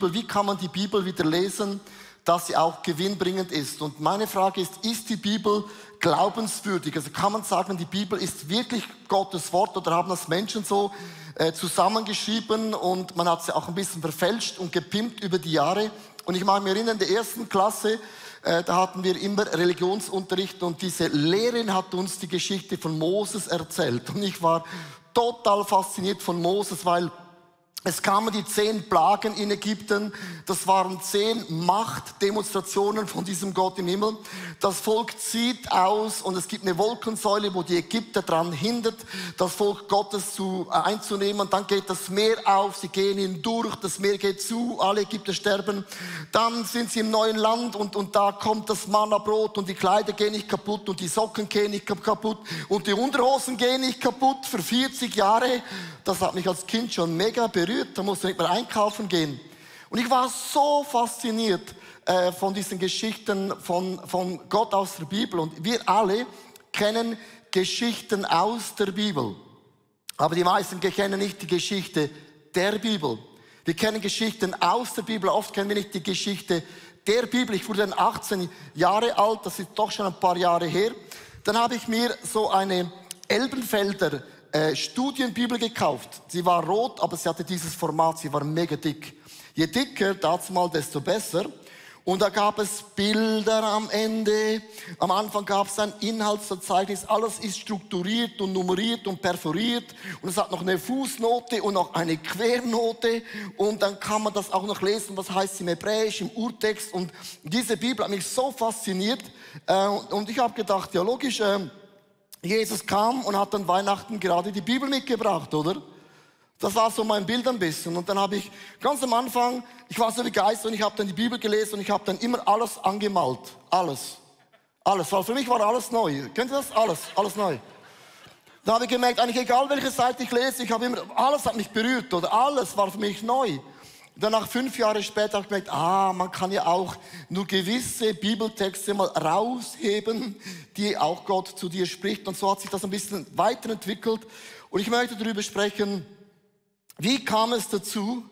Wie kann man die Bibel wieder lesen, dass sie auch gewinnbringend ist? Und meine Frage ist, ist die Bibel glaubenswürdig? Also kann man sagen, die Bibel ist wirklich Gottes Wort oder haben das Menschen so äh, zusammengeschrieben und man hat sie auch ein bisschen verfälscht und gepimpt über die Jahre? Und ich mag mich erinnern, in der ersten Klasse, äh, da hatten wir immer Religionsunterricht und diese Lehrerin hat uns die Geschichte von Moses erzählt. Und ich war total fasziniert von Moses, weil es kamen die zehn Plagen in Ägypten. Das waren zehn Machtdemonstrationen von diesem Gott im Himmel. Das Volk zieht aus und es gibt eine Wolkensäule, wo die Ägypter daran hindert, das Volk Gottes zu, äh, einzunehmen. Und dann geht das Meer auf, sie gehen hindurch, das Meer geht zu, alle Ägypter sterben. Dann sind sie im neuen Land und, und da kommt das Mannabrot und die Kleider gehen nicht kaputt und die Socken gehen nicht kaputt und die Unterhosen gehen nicht kaputt für 40 Jahre. Das hat mich als Kind schon mega berührt. Da musste ich nicht mehr einkaufen gehen. Und ich war so fasziniert äh, von diesen Geschichten von, von Gott aus der Bibel. Und wir alle kennen Geschichten aus der Bibel. Aber die meisten kennen nicht die Geschichte der Bibel. Wir kennen Geschichten aus der Bibel. Oft kennen wir nicht die Geschichte der Bibel. Ich wurde dann 18 Jahre alt. Das ist doch schon ein paar Jahre her. Dann habe ich mir so eine Elbenfelder äh, Studienbibel gekauft. Sie war rot, aber sie hatte dieses Format, sie war mega dick. Je dicker, mal, desto besser. Und da gab es Bilder am Ende. Am Anfang gab es ein Inhaltsverzeichnis. Alles ist strukturiert und nummeriert und perforiert. Und es hat noch eine Fußnote und noch eine Quernote. Und dann kann man das auch noch lesen, was heißt im Hebräisch, im Urtext. Und diese Bibel hat mich so fasziniert. Äh, und ich habe gedacht, ja logisch, äh, Jesus kam und hat an Weihnachten gerade die Bibel mitgebracht, oder? Das war so mein Bild ein bisschen. Und dann habe ich ganz am Anfang, ich war so begeistert und ich habe dann die Bibel gelesen und ich habe dann immer alles angemalt. Alles. Alles. Weil für mich war alles neu. Kennt ihr das? Alles. Alles neu. Da habe ich gemerkt, eigentlich egal welche Seite ich lese, ich habe immer, alles hat mich berührt oder alles war für mich neu. Danach fünf Jahre später habe ich gemerkt, ah, man kann ja auch nur gewisse Bibeltexte mal rausheben, die auch Gott zu dir spricht. Und so hat sich das ein bisschen weiterentwickelt. Und ich möchte darüber sprechen, wie kam es dazu,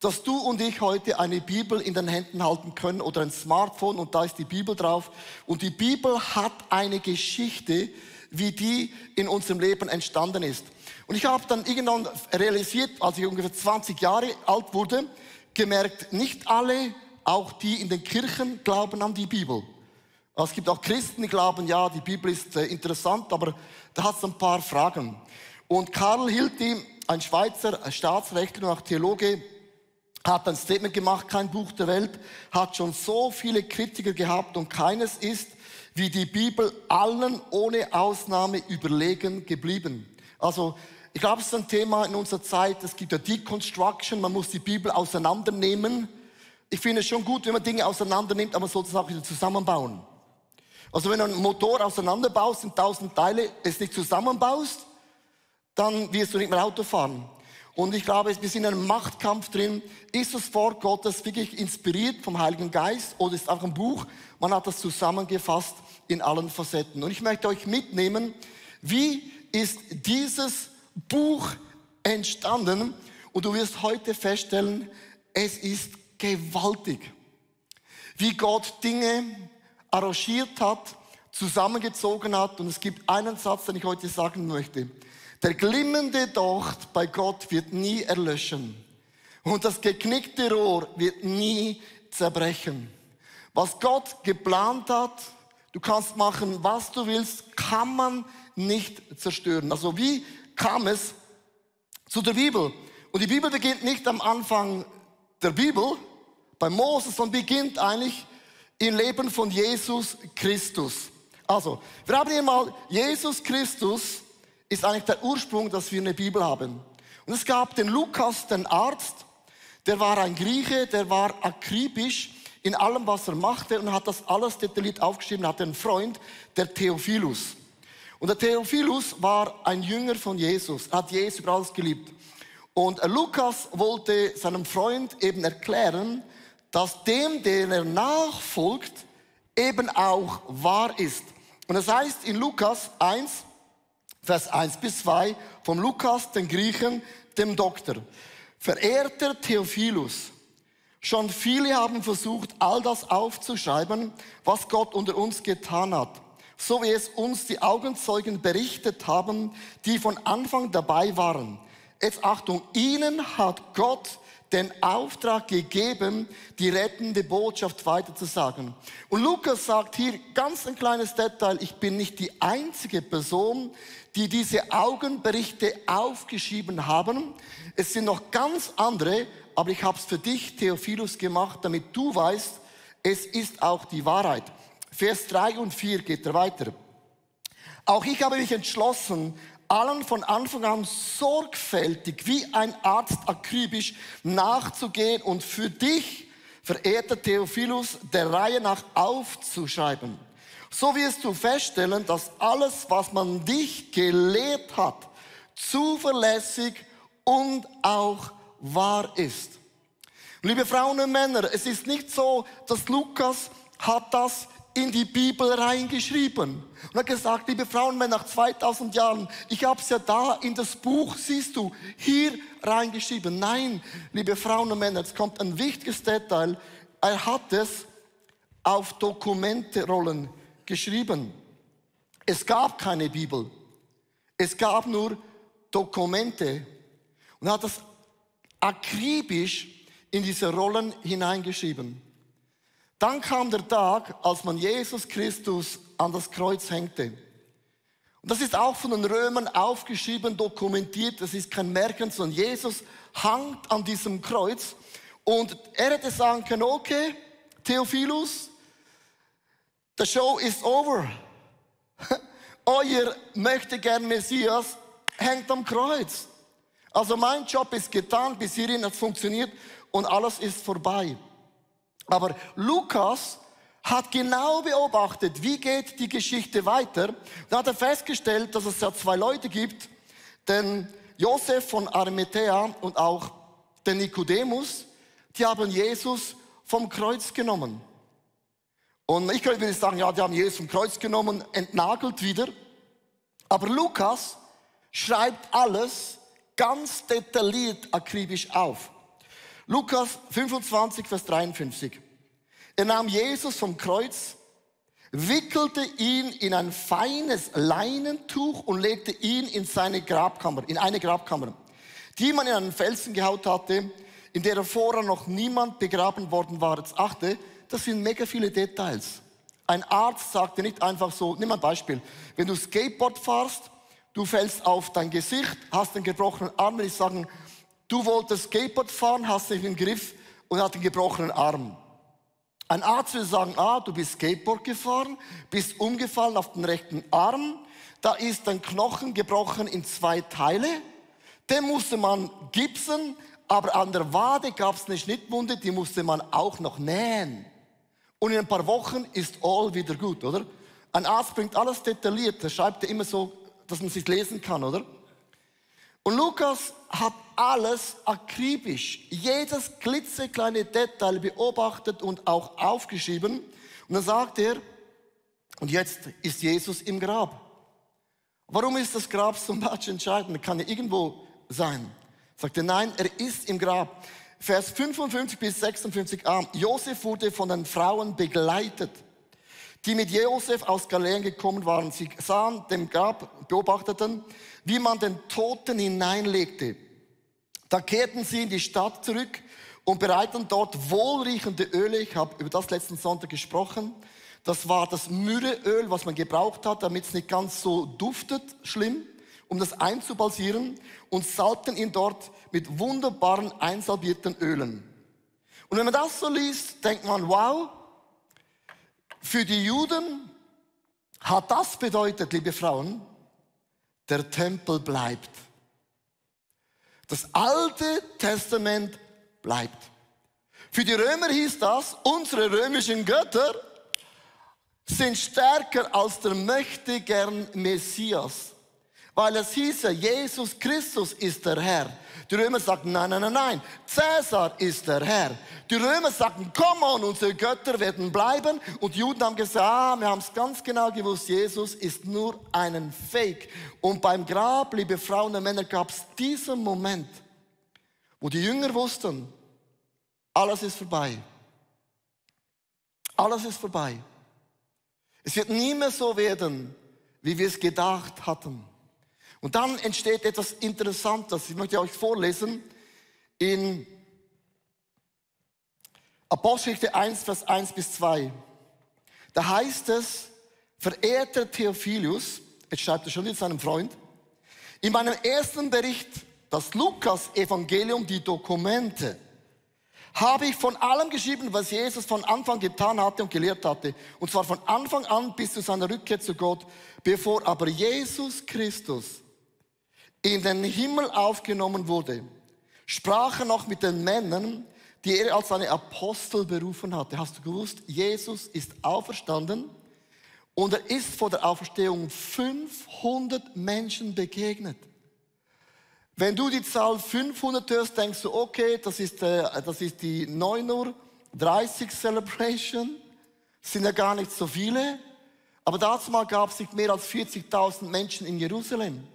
dass du und ich heute eine Bibel in den Händen halten können oder ein Smartphone und da ist die Bibel drauf. Und die Bibel hat eine Geschichte, wie die in unserem Leben entstanden ist. Und ich habe dann irgendwann realisiert, als ich ungefähr 20 Jahre alt wurde, gemerkt, nicht alle, auch die in den Kirchen, glauben an die Bibel. Es gibt auch Christen, die glauben, ja, die Bibel ist äh, interessant, aber da hat es ein paar Fragen. Und Karl Hilti, ein Schweizer Staatsrechtler und auch Theologe, hat ein Statement gemacht, kein Buch der Welt hat schon so viele Kritiker gehabt und keines ist wie die Bibel allen ohne Ausnahme überlegen geblieben. Also ich glaube, es ist ein Thema in unserer Zeit. Es gibt ja Deconstruction. Man muss die Bibel auseinandernehmen. Ich finde es schon gut, wenn man Dinge auseinandernimmt, aber man sollte es auch wieder zusammenbauen. Also wenn du einen Motor auseinanderbaust in tausend Teile, es nicht zusammenbaust, dann wirst du nicht mehr Auto fahren. Und ich glaube, wir sind in einem Machtkampf drin. Ist das Wort Gottes wirklich inspiriert vom Heiligen Geist oder ist auch ein Buch? Man hat das zusammengefasst in allen Facetten. Und ich möchte euch mitnehmen, wie ist dieses Buch entstanden und du wirst heute feststellen, es ist gewaltig. Wie Gott Dinge arrangiert hat, zusammengezogen hat. Und es gibt einen Satz, den ich heute sagen möchte. Der glimmende Docht bei Gott wird nie erlöschen. Und das geknickte Rohr wird nie zerbrechen. Was Gott geplant hat, du kannst machen, was du willst, kann man nicht zerstören. Also wie kam es zu der Bibel. Und die Bibel beginnt nicht am Anfang der Bibel, bei Moses, sondern beginnt eigentlich im Leben von Jesus Christus. Also, wir haben hier mal, Jesus Christus ist eigentlich der Ursprung, dass wir eine Bibel haben. Und es gab den Lukas, den Arzt, der war ein Grieche, der war akribisch in allem, was er machte und hat das alles detailliert aufgeschrieben, hatte einen Freund, der Theophilus. Und der Theophilus war ein Jünger von Jesus, hat Jesus über alles geliebt. Und Lukas wollte seinem Freund eben erklären, dass dem, den er nachfolgt, eben auch wahr ist. Und das heißt in Lukas 1, Vers 1 bis 2, vom Lukas, den Griechen, dem Doktor. Verehrter Theophilus, Schon viele haben versucht, all das aufzuschreiben, was Gott unter uns getan hat, so wie es uns die Augenzeugen berichtet haben, die von Anfang dabei waren. Jetzt Achtung, ihnen hat Gott den Auftrag gegeben, die rettende Botschaft weiterzusagen. Und Lukas sagt hier ganz ein kleines Detail, ich bin nicht die einzige Person, die diese Augenberichte aufgeschrieben haben. Es sind noch ganz andere, aber ich habe es für dich, Theophilus, gemacht, damit du weißt, es ist auch die Wahrheit. Vers 3 und 4 geht er weiter. Auch ich habe mich entschlossen, allen von Anfang an sorgfältig wie ein Arzt akribisch nachzugehen und für dich, verehrter Theophilus, der Reihe nach aufzuschreiben. So wirst du feststellen, dass alles, was man dich gelehrt hat, zuverlässig und auch wahr ist. Liebe Frauen und Männer, es ist nicht so, dass Lukas hat das in die Bibel reingeschrieben. Und hat gesagt, liebe Frauen, nach 2000 Jahren, ich habe es ja da in das Buch, siehst du, hier reingeschrieben. Nein, liebe Frauen und Männer, jetzt kommt ein wichtiges Detail. Er hat es auf Dokumenterollen geschrieben. Es gab keine Bibel. Es gab nur Dokumente. Und er hat das akribisch in diese Rollen hineingeschrieben. Dann kam der Tag, als man Jesus Christus an das Kreuz hängte. Und das ist auch von den Römern aufgeschrieben, dokumentiert. Das ist kein Märchen, sondern Jesus hangt an diesem Kreuz. Und er hätte sagen können, okay, Theophilus, the show is over. Euer möchte gern Messias hängt am Kreuz. Also mein Job ist getan, bis hierhin hat es funktioniert und alles ist vorbei. Aber Lukas hat genau beobachtet, wie geht die Geschichte weiter. Da hat er festgestellt, dass es ja zwei Leute gibt, den Josef von Arimathea und auch den Nikodemus, die haben Jesus vom Kreuz genommen. Und ich könnte sagen, ja, die haben Jesus vom Kreuz genommen, entnagelt wieder. Aber Lukas schreibt alles ganz detailliert, akribisch auf. Lukas 25, Vers 53. Er nahm Jesus vom Kreuz, wickelte ihn in ein feines Leinentuch und legte ihn in seine Grabkammer, in eine Grabkammer, die man in einen Felsen gehaut hatte, in der vorher noch niemand begraben worden war. Jetzt achte, das sind mega viele Details. Ein Arzt sagte nicht einfach so, nimm ein Beispiel, wenn du Skateboard fahrst, du fällst auf dein Gesicht, hast einen gebrochenen Arm, ich sagen, Du wolltest Skateboard fahren, hast dich im Griff und hast einen gebrochenen Arm. Ein Arzt würde sagen, ah, du bist Skateboard gefahren, bist umgefallen auf den rechten Arm, da ist dein Knochen gebrochen in zwei Teile, den musste man gipsen, aber an der Wade gab es eine Schnittwunde, die musste man auch noch nähen. Und in ein paar Wochen ist all wieder gut, oder? Ein Arzt bringt alles detailliert, der schreibt ja immer so, dass man sich lesen kann, oder? Und Lukas hat alles akribisch, jedes klitzekleine Detail beobachtet und auch aufgeschrieben. Und dann sagt er, und jetzt ist Jesus im Grab. Warum ist das Grab so much entscheidend? Kann er irgendwo sein? Sagt er, nein, er ist im Grab. Vers 55 bis 56a. Josef wurde von den Frauen begleitet, die mit Josef aus Galiläa gekommen waren. Sie sahen dem Grab, beobachteten, wie man den Toten hineinlegte. Da kehrten sie in die Stadt zurück und bereiteten dort wohlriechende Öle. Ich habe über das letzten Sonntag gesprochen. Das war das Myrrheöl, was man gebraucht hat, damit es nicht ganz so duftet, schlimm, um das einzubalsieren und salbten ihn dort mit wunderbaren einsalbierten Ölen. Und wenn man das so liest, denkt man, wow, für die Juden hat das bedeutet, liebe Frauen, der Tempel bleibt. Das Alte Testament bleibt. Für die Römer hieß das, unsere römischen Götter sind stärker als der möchte gern Messias. Weil es hieß ja, Jesus Christus ist der Herr. Die Römer sagten, nein, nein, nein, nein, Cäsar ist der Herr. Die Römer sagten, komm on, unsere Götter werden bleiben. Und die Juden haben gesagt, ah, wir haben es ganz genau gewusst, Jesus ist nur einen Fake. Und beim Grab, liebe Frauen und Männer, gab es diesen Moment, wo die Jünger wussten, alles ist vorbei. Alles ist vorbei. Es wird nie mehr so werden, wie wir es gedacht hatten. Und dann entsteht etwas Interessantes. Ich möchte euch vorlesen in Apostelgeschichte 1, Vers 1 bis 2. Da heißt es, verehrter Theophilus, jetzt schreibt er schon mit seinem Freund, in meinem ersten Bericht, das Lukas-Evangelium, die Dokumente, habe ich von allem geschrieben, was Jesus von Anfang getan hatte und gelehrt hatte. Und zwar von Anfang an bis zu seiner Rückkehr zu Gott, bevor aber Jesus Christus in den Himmel aufgenommen wurde, sprach er noch mit den Männern, die er als seine Apostel berufen hatte. Hast du gewusst, Jesus ist auferstanden und er ist vor der Auferstehung 500 Menschen begegnet. Wenn du die Zahl 500 hörst, denkst du, okay, das ist, äh, das ist die 9 Uhr 30 Celebration. Sind ja gar nicht so viele. Aber dazu mal gab es nicht mehr als 40.000 Menschen in Jerusalem.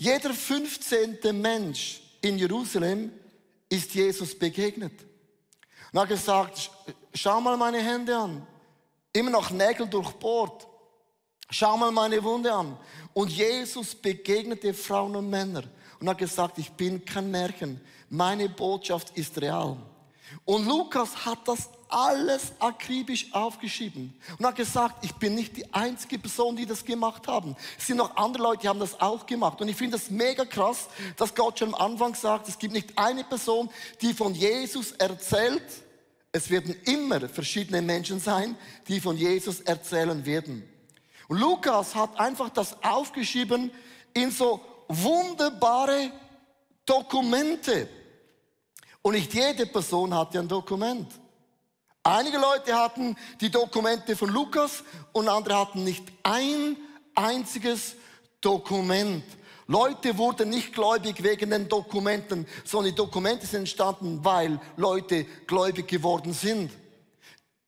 Jeder 15. Mensch in Jerusalem ist Jesus begegnet. Und hat gesagt, schau mal meine Hände an. Immer noch Nägel durchbohrt. Schau mal meine Wunde an. Und Jesus begegnete Frauen und Männer und hat gesagt, ich bin kein Märchen. Meine Botschaft ist real. Und Lukas hat das alles akribisch aufgeschrieben und hat gesagt, ich bin nicht die einzige Person, die das gemacht haben. Es sind noch andere Leute, die haben das auch gemacht. Und ich finde das mega krass, dass Gott schon am Anfang sagt, es gibt nicht eine Person, die von Jesus erzählt. Es werden immer verschiedene Menschen sein, die von Jesus erzählen werden. Und Lukas hat einfach das aufgeschrieben in so wunderbare Dokumente. Und nicht jede Person hatte ein Dokument. Einige Leute hatten die Dokumente von Lukas und andere hatten nicht ein einziges Dokument. Leute wurden nicht gläubig wegen den Dokumenten, sondern die Dokumente sind entstanden, weil Leute gläubig geworden sind.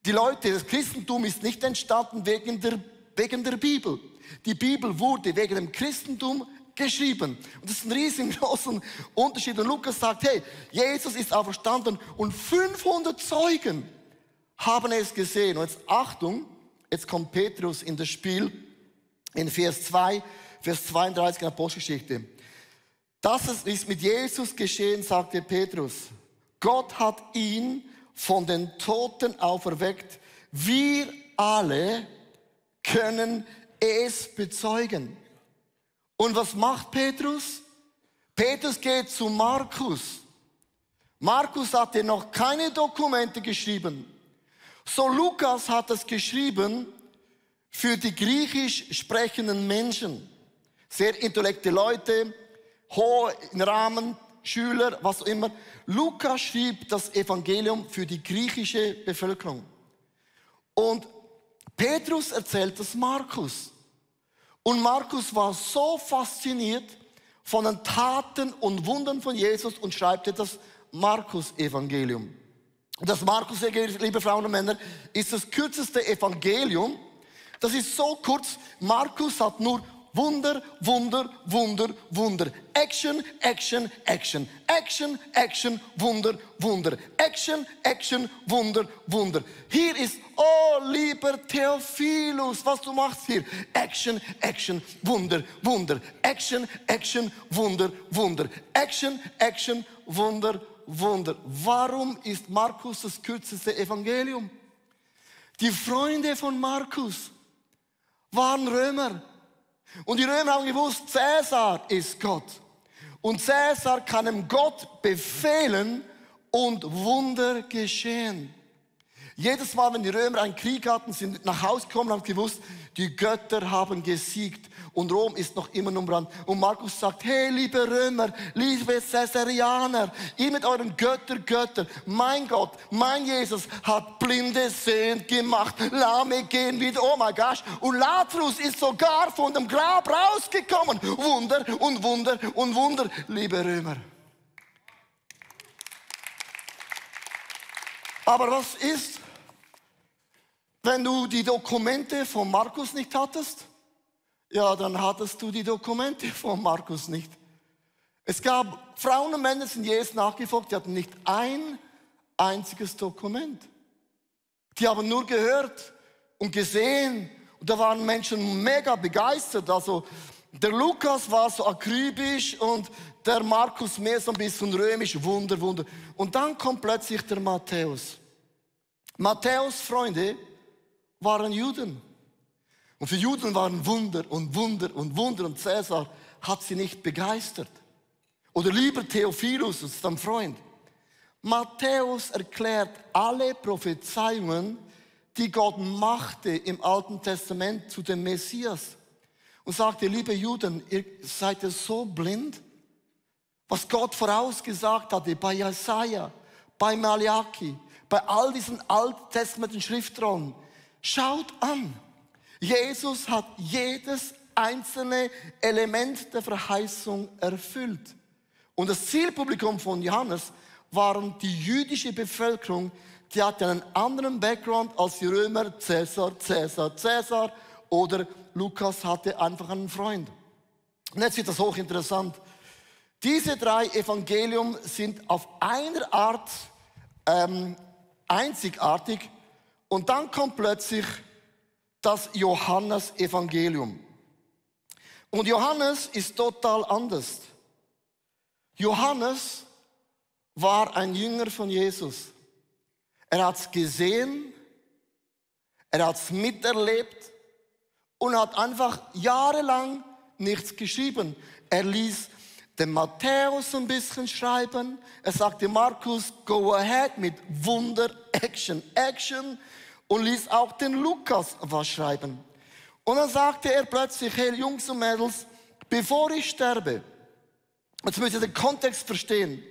Die Leute, das Christentum ist nicht entstanden wegen der, wegen der Bibel. Die Bibel wurde wegen dem Christentum geschrieben. Und das ist ein riesengroßer Unterschied. Und Lukas sagt, hey, Jesus ist auferstanden und 500 Zeugen haben es gesehen. Und jetzt Achtung, jetzt kommt Petrus in das Spiel in Vers 2, Vers 32 in der Apostelgeschichte. Das ist mit Jesus geschehen, sagte Petrus. Gott hat ihn von den Toten auferweckt. Wir alle können es bezeugen. Und was macht Petrus? Petrus geht zu Markus. Markus hatte noch keine Dokumente geschrieben. So Lukas hat es geschrieben für die griechisch sprechenden Menschen. Sehr intellekte Leute, hohe Rahmen, Schüler, was auch immer. Lukas schrieb das Evangelium für die griechische Bevölkerung. Und Petrus erzählt das Markus. Und Markus war so fasziniert von den Taten und Wundern von Jesus und schreibt das Markus-Evangelium. Das Markus-Evangelium, liebe Frauen und Männer, ist das kürzeste Evangelium. Das ist so kurz. Markus hat nur Wunder, Wunder, Wunder, Wunder. Action, Action, Action. Action, Action, Wunder, Wunder. Action, Action, Wunder, Wunder. Hier ist, oh lieber Theophilus, was du machst hier. Action, Action, Wunder, Wunder. Action, Action, Wunder, Wunder. Action, Action, Wunder, Wunder. Warum ist Markus das kürzeste Evangelium? Die Freunde von Markus waren Römer. Und die Römer haben gewusst, Cäsar ist Gott. Und Cäsar kann ihm Gott befehlen und Wunder geschehen. Jedes Mal, wenn die Römer einen Krieg hatten, sind nach Hause gekommen und haben gewusst, die Götter haben gesiegt und Rom ist noch immer Brand. Und Markus sagt, hey, liebe Römer, liebe Caesarianer, ihr mit euren Götter, Götter, mein Gott, mein Jesus hat Blinde sehend gemacht, Lahme gehen wieder, oh mein Gott. Und Lazarus ist sogar von dem Grab rausgekommen. Wunder und Wunder und Wunder, liebe Römer. Aber was ist, wenn du die Dokumente von Markus nicht hattest? Ja, dann hattest du die Dokumente von Markus nicht. Es gab Frauen und Männer, die Jesus nachgefolgt, die hatten nicht ein einziges Dokument. Die haben nur gehört und gesehen und da waren Menschen mega begeistert. Also der Lukas war so akribisch und der Markus mehr so ein bisschen römisch, Wunder, Wunder. Und dann kommt plötzlich der Matthäus. Matthäus Freunde waren Juden. Und für Juden waren Wunder und Wunder und Wunder und Cäsar hat sie nicht begeistert. Oder lieber Theophilus, ist ein Freund. Matthäus erklärt alle Prophezeiungen, die Gott machte im Alten Testament zu dem Messias. Und sagte, liebe Juden, ihr seid ja so blind, was Gott vorausgesagt hatte bei Jesaja, bei Malachi, bei all diesen alttestamentlichen Schriftrollen. Schaut an, Jesus hat jedes einzelne Element der Verheißung erfüllt. Und das Zielpublikum von Johannes waren die jüdische Bevölkerung, die hatte einen anderen Background als die Römer, Cäsar, Cäsar, Cäsar oder Lukas hatte einfach einen Freund. Und jetzt wird das hochinteressant. Diese drei Evangelium sind auf einer Art ähm, einzigartig und dann kommt plötzlich das Johannes-Evangelium. Und Johannes ist total anders. Johannes war ein Jünger von Jesus. Er hat es gesehen, er hat es miterlebt und hat einfach jahrelang nichts geschrieben. Er ließ den Matthäus ein bisschen schreiben. Er sagte Markus, go ahead mit Wunder, Action, Action und ließ auch den Lukas was schreiben. Und dann sagte er plötzlich, hey Jungs und Mädels, bevor ich sterbe, jetzt müsst ihr den Kontext verstehen.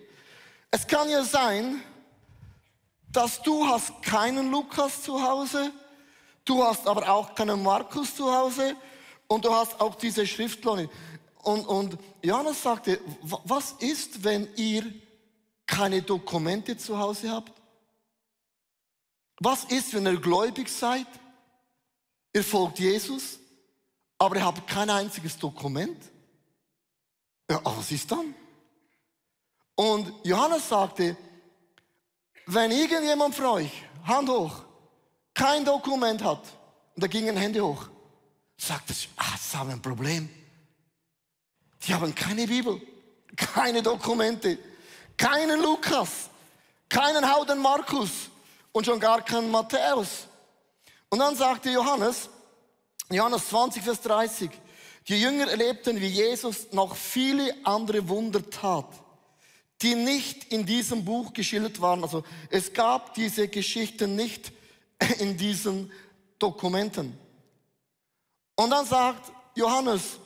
Es kann ja sein, dass du hast keinen Lukas zu Hause, du hast aber auch keinen Markus zu Hause und du hast auch diese Schriftlone. Und, und Johannes sagte, was ist, wenn ihr keine Dokumente zu Hause habt? Was ist, wenn ihr gläubig seid? Ihr folgt Jesus, aber ihr habt kein einziges Dokument? Ja, was ist dann? Und Johannes sagte, wenn irgendjemand von euch, Hand hoch, kein Dokument hat, und da gingen Hände hoch, sagt es, ah, das haben ein Problem. Die haben keine Bibel, keine Dokumente, keinen Lukas, keinen Hauden Markus und schon gar keinen Matthäus. Und dann sagte Johannes, Johannes 20, Vers 30, die Jünger erlebten, wie Jesus noch viele andere Wunder tat die nicht in diesem Buch geschildert waren. Also es gab diese Geschichten nicht in diesen Dokumenten. Und dann sagt Johannes,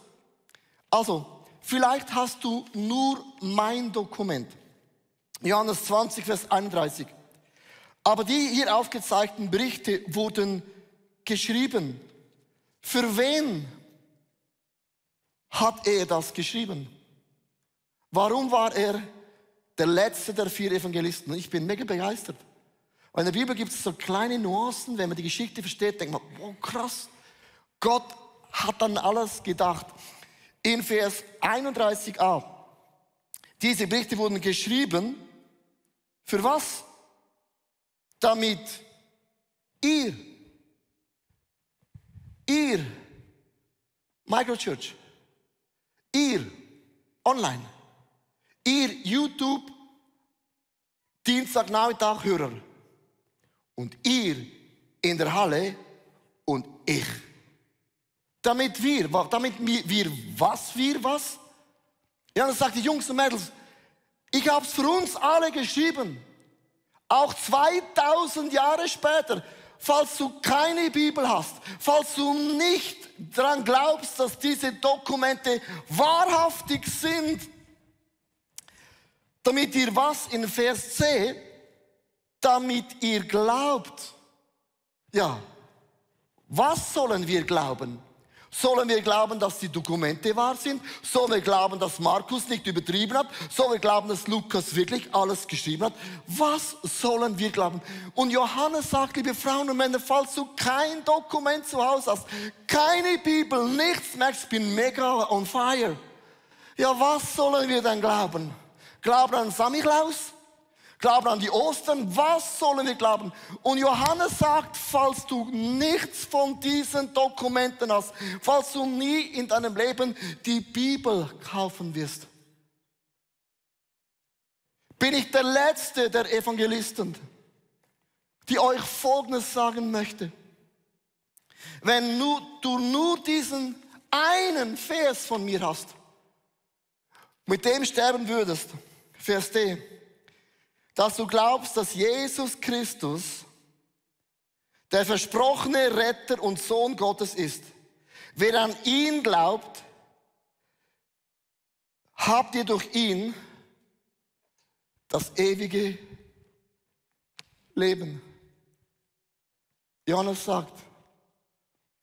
also vielleicht hast du nur mein Dokument. Johannes 20, Vers 31. Aber die hier aufgezeigten Berichte wurden geschrieben. Für wen hat er das geschrieben? Warum war er der letzte der vier Evangelisten. Ich bin mega begeistert. Weil in der Bibel gibt es so kleine Nuancen, wenn man die Geschichte versteht, denkt man, wow, krass. Gott hat an alles gedacht. In Vers 31a. Diese Berichte wurden geschrieben. Für was? Damit ihr, ihr, Microchurch, ihr, online, Ihr YouTube Dienstagnachmittag Hörer und ihr in der Halle und ich. Damit wir, damit wir was, wir was? Ja, dann sagt die Jungs und Mädels, ich habe es für uns alle geschrieben. Auch 2000 Jahre später, falls du keine Bibel hast, falls du nicht daran glaubst, dass diese Dokumente wahrhaftig sind, damit ihr was in Vers C? Damit ihr glaubt. Ja, was sollen wir glauben? Sollen wir glauben, dass die Dokumente wahr sind? Sollen wir glauben, dass Markus nicht übertrieben hat? Sollen wir glauben, dass Lukas wirklich alles geschrieben hat? Was sollen wir glauben? Und Johannes sagt, liebe Frauen und Männer, falls du kein Dokument zu Hause hast, keine Bibel, nichts merkst, ich bin mega on fire. Ja, was sollen wir denn glauben? Glauben an Samichlaus? Glauben an die Ostern, was sollen wir glauben? Und Johannes sagt, falls du nichts von diesen Dokumenten hast, falls du nie in deinem Leben die Bibel kaufen wirst, bin ich der letzte der Evangelisten, die euch Folgendes sagen möchte. Wenn du nur diesen einen Vers von mir hast, mit dem sterben würdest, Vers D, dass du glaubst, dass Jesus Christus der versprochene Retter und Sohn Gottes ist. Wer an ihn glaubt, habt ihr durch ihn das ewige Leben. Johannes sagt,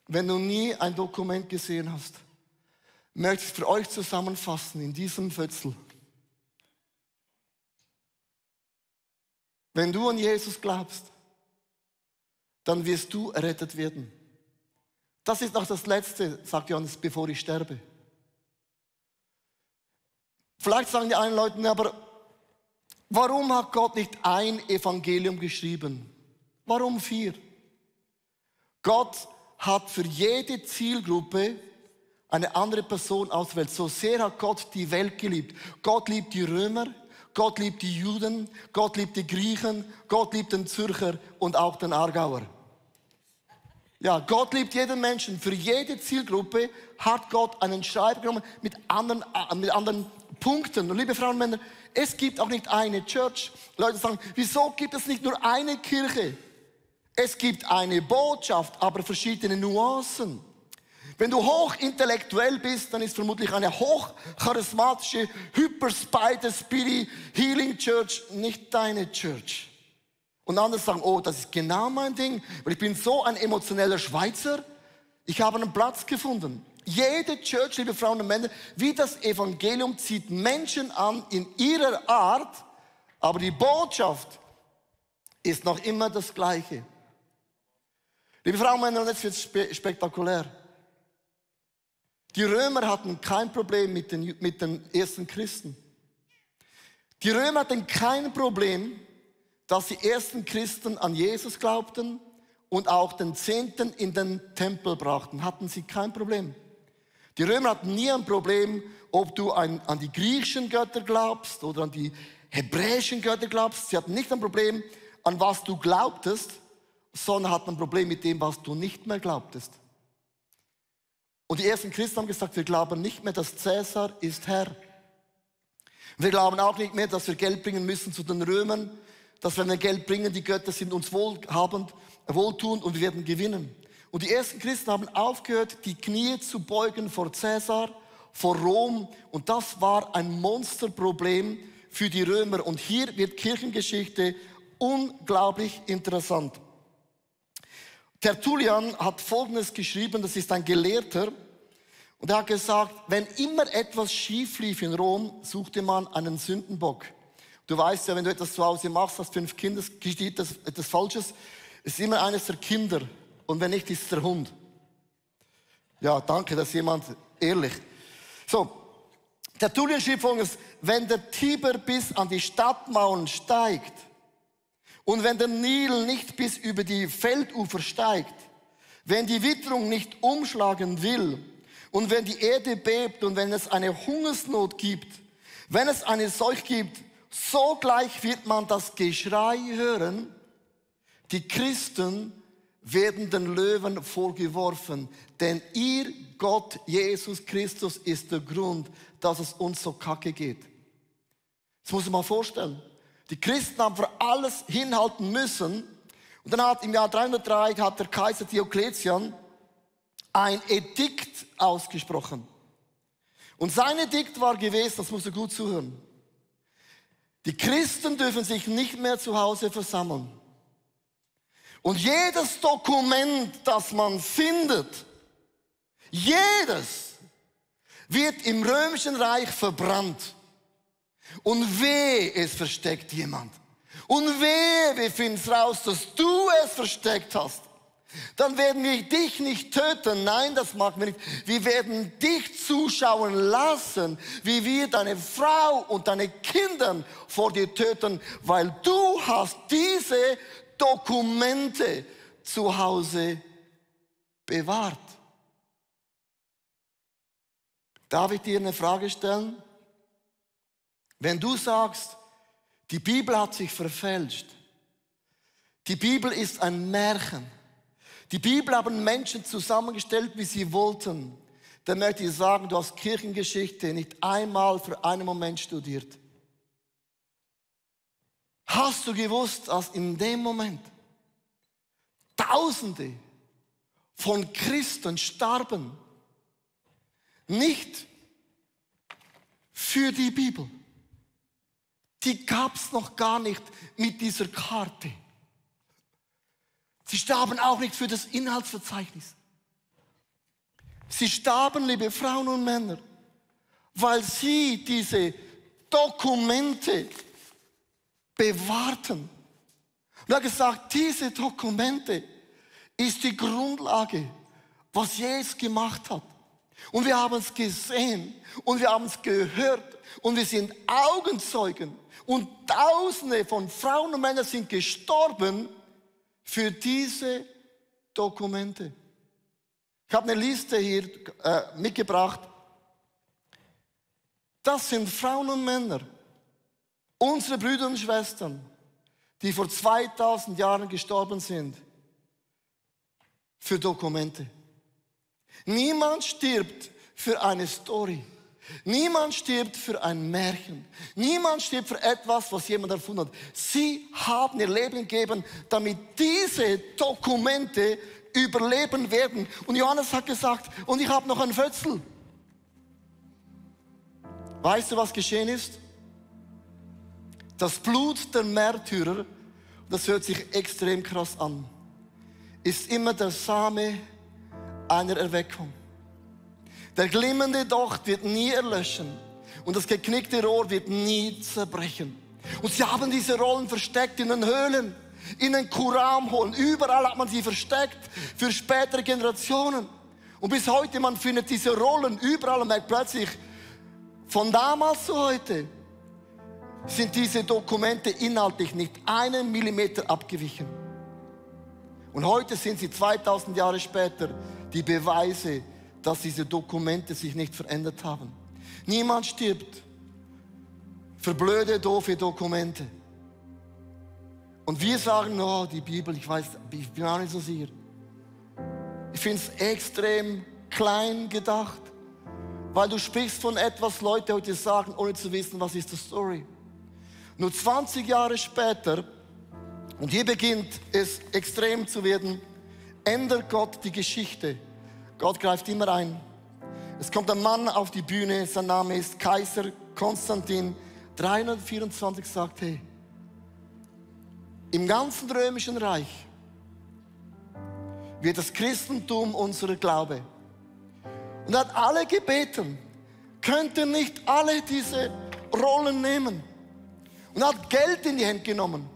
wenn du nie ein Dokument gesehen hast, möchte ich für euch zusammenfassen in diesem Fötzel. Wenn du an Jesus glaubst, dann wirst du errettet werden. Das ist noch das Letzte, sagt Johannes, bevor ich sterbe. Vielleicht sagen die einen Leute, aber warum hat Gott nicht ein Evangelium geschrieben? Warum vier? Gott hat für jede Zielgruppe eine andere Person auswählt. So sehr hat Gott die Welt geliebt. Gott liebt die Römer, Gott liebt die Juden, Gott liebt die Griechen, Gott liebt den Zürcher und auch den Aargauer. Ja, Gott liebt jeden Menschen. Für jede Zielgruppe hat Gott einen Schreiber genommen mit anderen, äh, mit anderen Punkten. Und liebe Frauen und Männer, es gibt auch nicht eine Church. Leute sagen, wieso gibt es nicht nur eine Kirche? Es gibt eine Botschaft, aber verschiedene Nuancen. Wenn du hochintellektuell bist, dann ist vermutlich eine hochcharismatische Hyper Spider Spirit Healing Church nicht deine Church. Und andere sagen, oh, das ist genau mein Ding, weil ich bin so ein emotioneller Schweizer. Ich habe einen Platz gefunden. Jede Church, liebe Frauen und Männer, wie das Evangelium zieht Menschen an in ihrer Art, aber die Botschaft ist noch immer das Gleiche. Liebe Frauen und Männer, und jetzt wird es spektakulär. Die Römer hatten kein Problem mit den, mit den ersten Christen. Die Römer hatten kein Problem, dass die ersten Christen an Jesus glaubten und auch den Zehnten in den Tempel brachten. Hatten sie kein Problem. Die Römer hatten nie ein Problem, ob du an, an die griechischen Götter glaubst oder an die hebräischen Götter glaubst. Sie hatten nicht ein Problem, an was du glaubtest, sondern hatten ein Problem mit dem, was du nicht mehr glaubtest. Und die ersten Christen haben gesagt, wir glauben nicht mehr, dass Cäsar ist Herr. Wir glauben auch nicht mehr, dass wir Geld bringen müssen zu den Römern, dass wenn wir Geld bringen, die Götter sind uns wohlhabend, wohltuend und wir werden gewinnen. Und die ersten Christen haben aufgehört, die Knie zu beugen vor Cäsar, vor Rom. Und das war ein Monsterproblem für die Römer. Und hier wird Kirchengeschichte unglaublich interessant. Tertullian hat Folgendes geschrieben, das ist ein Gelehrter, und er hat gesagt, wenn immer etwas schief lief in Rom, suchte man einen Sündenbock. Du weißt ja, wenn du etwas zu Hause machst, hast fünf Kinder, geschieht das, etwas Falsches, ist immer eines der Kinder. Und wenn nicht, ist es der Hund. Ja, danke, dass jemand ehrlich. So, Tertullian schrieb folgendes, wenn der Tiber bis an die Stadtmauern steigt, und wenn der Nil nicht bis über die Feldufer steigt, wenn die Witterung nicht umschlagen will und wenn die Erde bebt und wenn es eine Hungersnot gibt, wenn es eine Seuch gibt, sogleich wird man das Geschrei hören, die Christen werden den Löwen vorgeworfen, denn ihr Gott Jesus Christus ist der Grund, dass es uns so kacke geht. Das muss man mal vorstellen. Die Christen haben für alles hinhalten müssen. Und dann hat im Jahr 303 hat der Kaiser Diokletian ein Edikt ausgesprochen. Und sein Edikt war gewesen, das muss er gut zuhören. Die Christen dürfen sich nicht mehr zu Hause versammeln. Und jedes Dokument, das man findet, jedes wird im römischen Reich verbrannt. Und weh, es versteckt jemand. Und weh, wir finden raus, dass du es versteckt hast. dann werden wir dich nicht töten. Nein, das machen wir nicht. Wir werden dich zuschauen lassen, wie wir deine Frau und deine Kinder vor dir töten, weil du hast diese Dokumente zu Hause bewahrt. Darf ich dir eine Frage stellen? Wenn du sagst, die Bibel hat sich verfälscht, die Bibel ist ein Märchen, die Bibel haben Menschen zusammengestellt, wie sie wollten, dann möchte ich sagen, du hast Kirchengeschichte nicht einmal für einen Moment studiert. Hast du gewusst, dass in dem Moment Tausende von Christen starben, nicht für die Bibel. Die gab es noch gar nicht mit dieser Karte. Sie starben auch nicht für das Inhaltsverzeichnis. Sie starben, liebe Frauen und Männer, weil sie diese Dokumente bewahrten. Und er hat gesagt, diese Dokumente ist die Grundlage, was Jesus gemacht hat. Und wir haben es gesehen und wir haben es gehört und wir sind Augenzeugen. Und Tausende von Frauen und Männern sind gestorben für diese Dokumente. Ich habe eine Liste hier äh, mitgebracht. Das sind Frauen und Männer, unsere Brüder und Schwestern, die vor 2000 Jahren gestorben sind für Dokumente. Niemand stirbt für eine Story. Niemand stirbt für ein Märchen. Niemand stirbt für etwas, was jemand erfunden hat. Sie haben ihr Leben gegeben, damit diese Dokumente überleben werden. Und Johannes hat gesagt, und ich habe noch ein Fötzel. Weißt du, was geschehen ist? Das Blut der Märtyrer, das hört sich extrem krass an, ist immer der Same einer Erweckung. Der glimmende Docht wird nie erlöschen und das geknickte Rohr wird nie zerbrechen. Und sie haben diese Rollen versteckt in den Höhlen, in den Kuramholen. Überall hat man sie versteckt für spätere Generationen. Und bis heute, man findet diese Rollen überall und merkt plötzlich, von damals zu heute sind diese Dokumente inhaltlich nicht einen Millimeter abgewichen. Und heute sind sie 2000 Jahre später die Beweise, dass diese Dokumente sich nicht verändert haben. Niemand stirbt für blöde, doofe Dokumente. Und wir sagen, oh, die Bibel, ich weiß, ich bin auch nicht so sicher. Ich finde es extrem klein gedacht, weil du sprichst von etwas, Leute heute sagen, ohne zu wissen, was ist die Story. Nur 20 Jahre später, und hier beginnt es extrem zu werden, ändert Gott die Geschichte. Gott greift immer ein. Es kommt ein Mann auf die Bühne, sein Name ist Kaiser Konstantin. 324 sagt, hey, im ganzen römischen Reich wird das Christentum unser Glaube. Und er hat alle gebeten, könnten nicht alle diese Rollen nehmen. Und er hat Geld in die Hände genommen.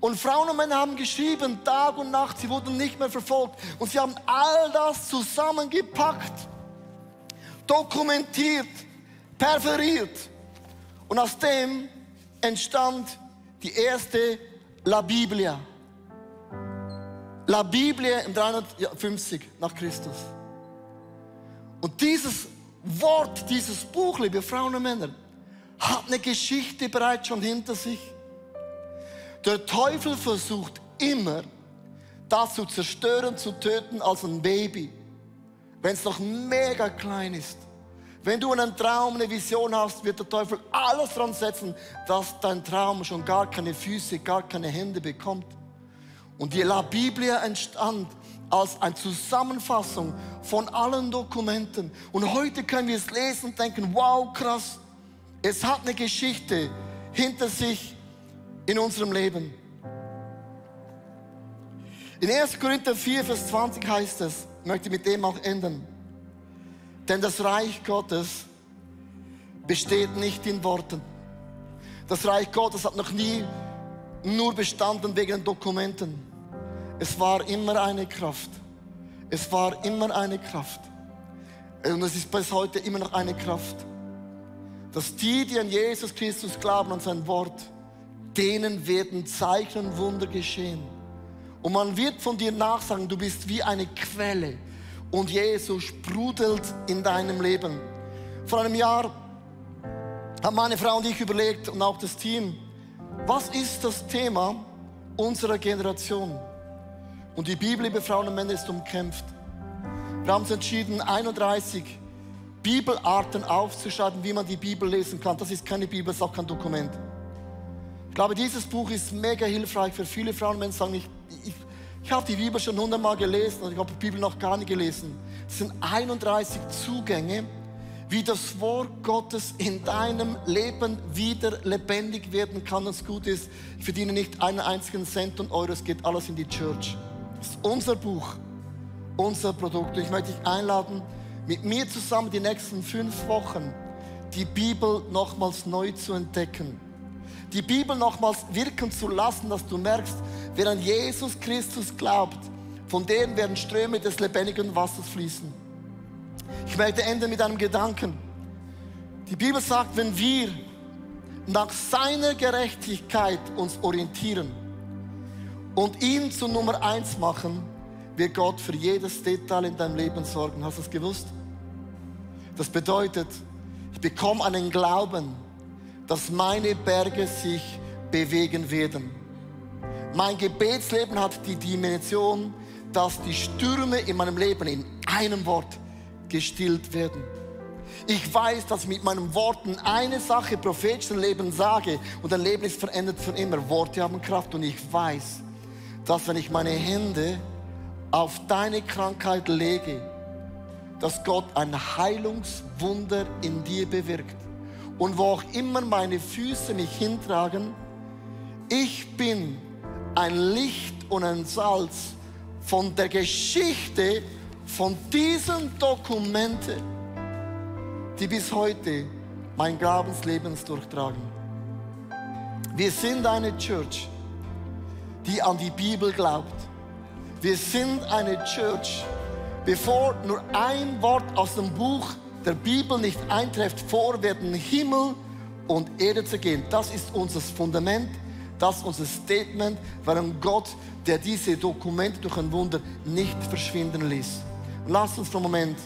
Und Frauen und Männer haben geschrieben, Tag und Nacht, sie wurden nicht mehr verfolgt. Und sie haben all das zusammengepackt, dokumentiert, perferiert. Und aus dem entstand die erste La Biblia. La Biblia im 350 nach Christus. Und dieses Wort, dieses Buch, liebe Frauen und Männer, hat eine Geschichte bereits schon hinter sich. Der Teufel versucht immer, das zu zerstören, zu töten als ein Baby, wenn es noch mega klein ist. Wenn du einen Traum, eine Vision hast, wird der Teufel alles dran setzen, dass dein Traum schon gar keine Füße, gar keine Hände bekommt. Und die La Biblia entstand als eine Zusammenfassung von allen Dokumenten. Und heute können wir es lesen und denken, wow, krass, es hat eine Geschichte hinter sich in unserem Leben. In 1. Korinther 4, Vers 20 heißt es, möchte mit dem auch enden, denn das Reich Gottes besteht nicht in Worten. Das Reich Gottes hat noch nie nur bestanden wegen Dokumenten. Es war immer eine Kraft. Es war immer eine Kraft. Und es ist bis heute immer noch eine Kraft. Dass die, die an Jesus Christus glauben, an sein Wort, denen werden Zeichen und Wunder geschehen. Und man wird von dir nachsagen, du bist wie eine Quelle. Und Jesus sprudelt in deinem Leben. Vor einem Jahr haben meine Frau und ich überlegt und auch das Team, was ist das Thema unserer Generation? Und die Bibel, liebe Frauen und Männer, ist umkämpft. Wir haben uns entschieden, 31 Bibelarten aufzuschreiben, wie man die Bibel lesen kann. Das ist keine Bibel, das ist auch kein Dokument. Ich glaube, dieses Buch ist mega hilfreich für viele Frauen und Männer, sagen, ich, ich, ich habe die Bibel schon hundertmal gelesen und ich habe die Bibel noch gar nicht gelesen. Es sind 31 Zugänge, wie das Wort Gottes in deinem Leben wieder lebendig werden kann und es gut ist. Ich verdiene nicht einen einzigen Cent und Euro, es geht alles in die Church. Das ist unser Buch, unser Produkt. Und ich möchte dich einladen, mit mir zusammen die nächsten fünf Wochen die Bibel nochmals neu zu entdecken. Die Bibel nochmals wirken zu lassen, dass du merkst, wer an Jesus Christus glaubt, von denen werden Ströme des lebendigen Wassers fließen. Ich möchte enden mit einem Gedanken. Die Bibel sagt, wenn wir nach seiner Gerechtigkeit uns orientieren und ihn zu Nummer eins machen, wird Gott für jedes Detail in deinem Leben sorgen. Hast du es gewusst? Das bedeutet, ich bekomme einen Glauben, dass meine Berge sich bewegen werden. Mein Gebetsleben hat die Dimension, dass die Stürme in meinem Leben in einem Wort gestillt werden. Ich weiß, dass ich mit meinen Worten eine Sache prophetisch Leben sage und dein Leben ist verändert für immer. Worte haben Kraft und ich weiß, dass wenn ich meine Hände auf deine Krankheit lege, dass Gott ein Heilungswunder in dir bewirkt. Und wo auch immer meine Füße mich hintragen, ich bin ein Licht und ein Salz von der Geschichte von diesen Dokumenten, die bis heute mein Glaubensleben durchtragen. Wir sind eine Church, die an die Bibel glaubt. Wir sind eine Church, bevor nur ein Wort aus dem Buch der Bibel nicht eintrifft, vor werden Himmel und Erde zu gehen. Das ist unser Fundament, das ist unser Statement, warum Gott, der diese Dokumente durch ein Wunder nicht verschwinden ließ. Lass uns für einen Moment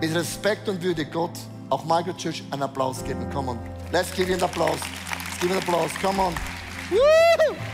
mit Respekt und Würde Gott, auch Michael Church, einen Applaus geben. Come on. Let's give him an Applaus. Give him an Applaus. Come on. Woo!